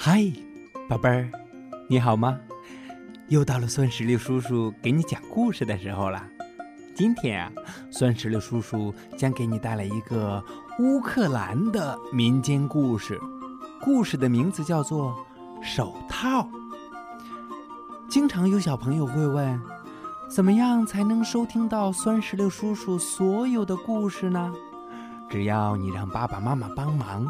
嗨，宝贝儿，你好吗？又到了酸石榴叔叔给你讲故事的时候了。今天啊，酸石榴叔叔将给你带来一个乌克兰的民间故事，故事的名字叫做《手套》。经常有小朋友会问，怎么样才能收听到酸石榴叔叔所有的故事呢？只要你让爸爸妈妈帮忙，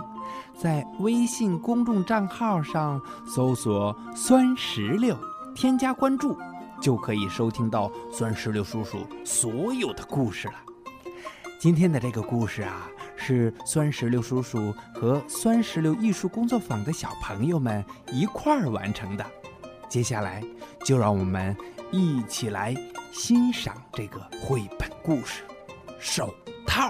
在微信公众账号上搜索“酸石榴”，添加关注，就可以收听到酸石榴叔叔所有的故事了。今天的这个故事啊，是酸石榴叔叔和酸石榴艺术工作坊的小朋友们一块儿完成的。接下来，就让我们一起来欣赏这个绘本故事《手套》。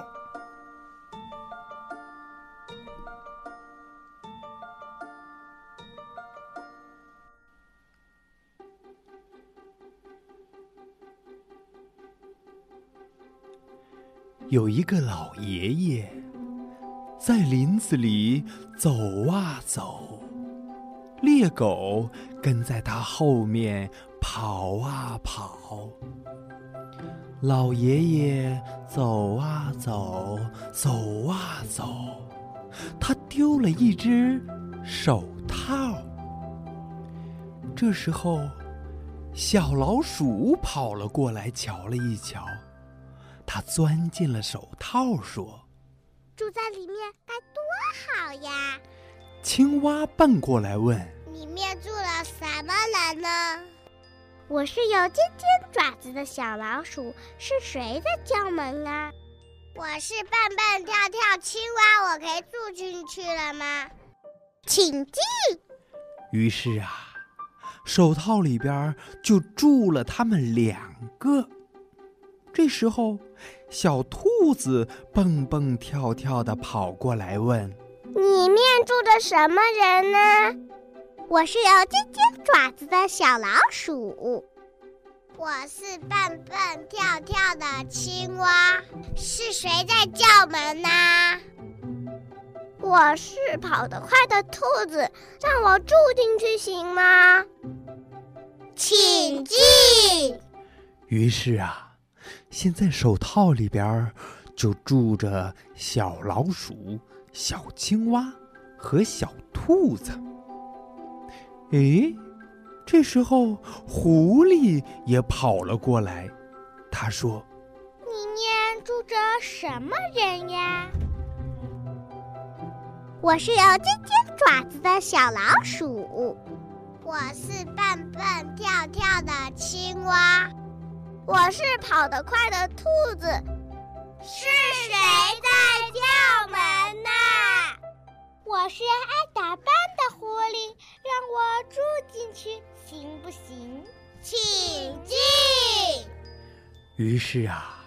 有一个老爷爷在林子里走啊走，猎狗跟在他后面跑啊跑。老爷爷走啊走，走啊走，他丢了一只手套。这时候，小老鼠跑了过来，瞧了一瞧。他钻进了手套，说：“住在里面该多好呀！”青蛙奔过来问：“里面住了什么人呢？”“我是有尖尖爪子的小老鼠，是谁在叫门啊？”“我是蹦蹦跳跳青蛙，我可以住进去了吗？”“请进。”于是啊，手套里边就住了他们两个。这时候，小兔子蹦蹦跳跳的跑过来问：“里面住着什么人呢？”“我是有尖尖爪子的小老鼠。”“我是蹦蹦跳跳的青蛙。”“是谁在叫门呢？”“我是跑得快的兔子，让我住进去行吗？”“请进。”于是啊。现在手套里边就住着小老鼠、小青蛙和小兔子。诶，这时候狐狸也跑了过来，他说：“里面住着什么人呀？”“我是有尖尖爪子的小老鼠。”“我是蹦蹦跳跳的青蛙。”我是跑得快的兔子，是谁在叫门呢？我是爱打扮的狐狸，让我住进去行不行？请进。于是啊，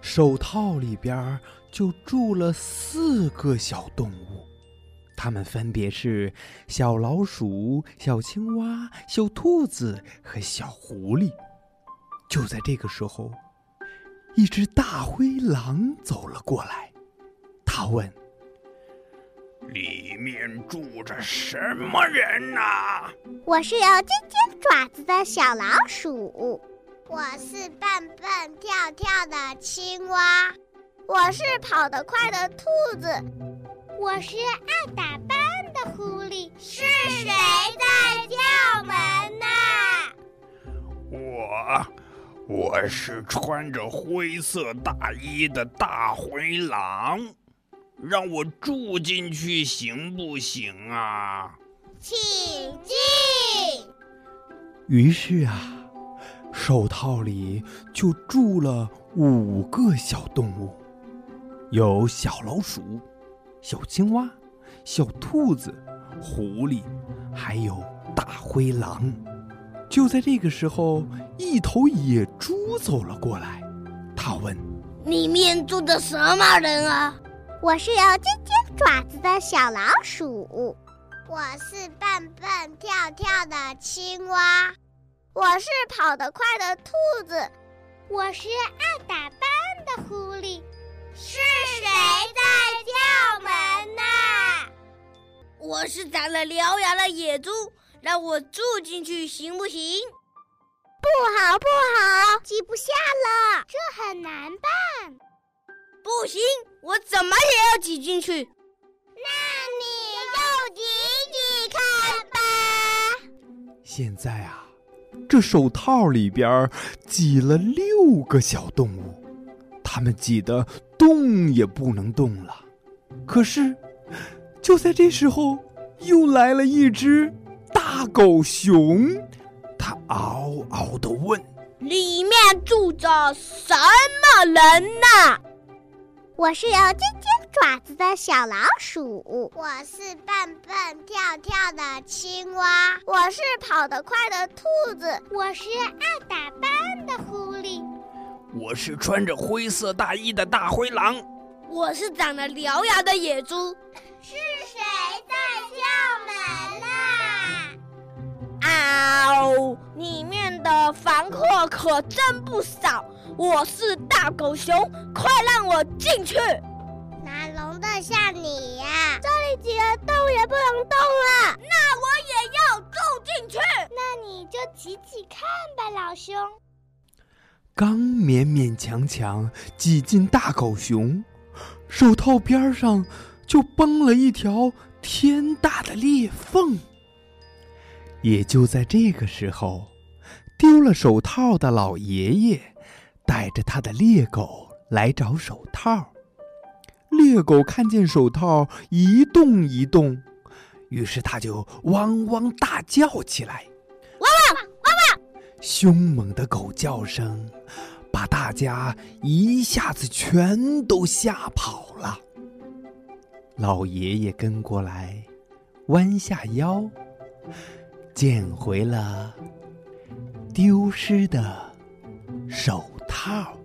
手套里边就住了四个小动物，它们分别是小老鼠、小青蛙、小兔子和小狐狸。就在这个时候，一只大灰狼走了过来。他问：“里面住着什么人呐？”“我是有尖尖爪子的小老鼠。”“我是蹦蹦跳跳的青蛙。”“我是跑得快的兔子。”“我是爱打扮的狐狸。”“是谁在叫门呢？”“我。”我是穿着灰色大衣的大灰狼，让我住进去行不行啊？请进。于是啊，手套里就住了五个小动物，有小老鼠、小青蛙、小兔子、狐狸，还有大灰狼。就在这个时候，一头野猪走了过来。他问：“里面住的什么人啊？”“我是有尖尖爪子的小老鼠。”“我是蹦蹦跳跳的青蛙。”“我是跑得快的兔子。”“我是爱打扮的狐狸。”“是谁在叫门呢？”我是长了獠牙的野猪，让我住进去行不行？不好，不好，挤不下了，这很难办。不行，我怎么也要挤进去。那你就挤挤看吧。现在啊，这手套里边挤了六个小动物，它们挤得动也不能动了。可是，就在这时候，又来了一只大狗熊。他嗷嗷的问：“里面住着什么人呢？”我是有尖尖爪子的小老鼠。我是蹦蹦跳跳的青蛙。我是跑得快的兔子。我是爱打扮的狐狸。我是穿着灰色大衣的大灰狼。我是长了獠牙的野猪。是谁哦，里面的房客可真不少。我是大狗熊，快让我进去！哪容得下你呀？这里挤得动也不能动了。那我也要住进去。那你就挤挤看吧，老兄。刚勉勉强强挤进大狗熊，手套边上就崩了一条天大的裂缝。也就在这个时候，丢了手套的老爷爷带着他的猎狗来找手套。猎狗看见手套一动一动，于是他就汪汪大叫起来：“汪汪汪汪！”凶猛的狗叫声把大家一下子全都吓跑了。老爷爷跟过来，弯下腰。捡回了丢失的手套。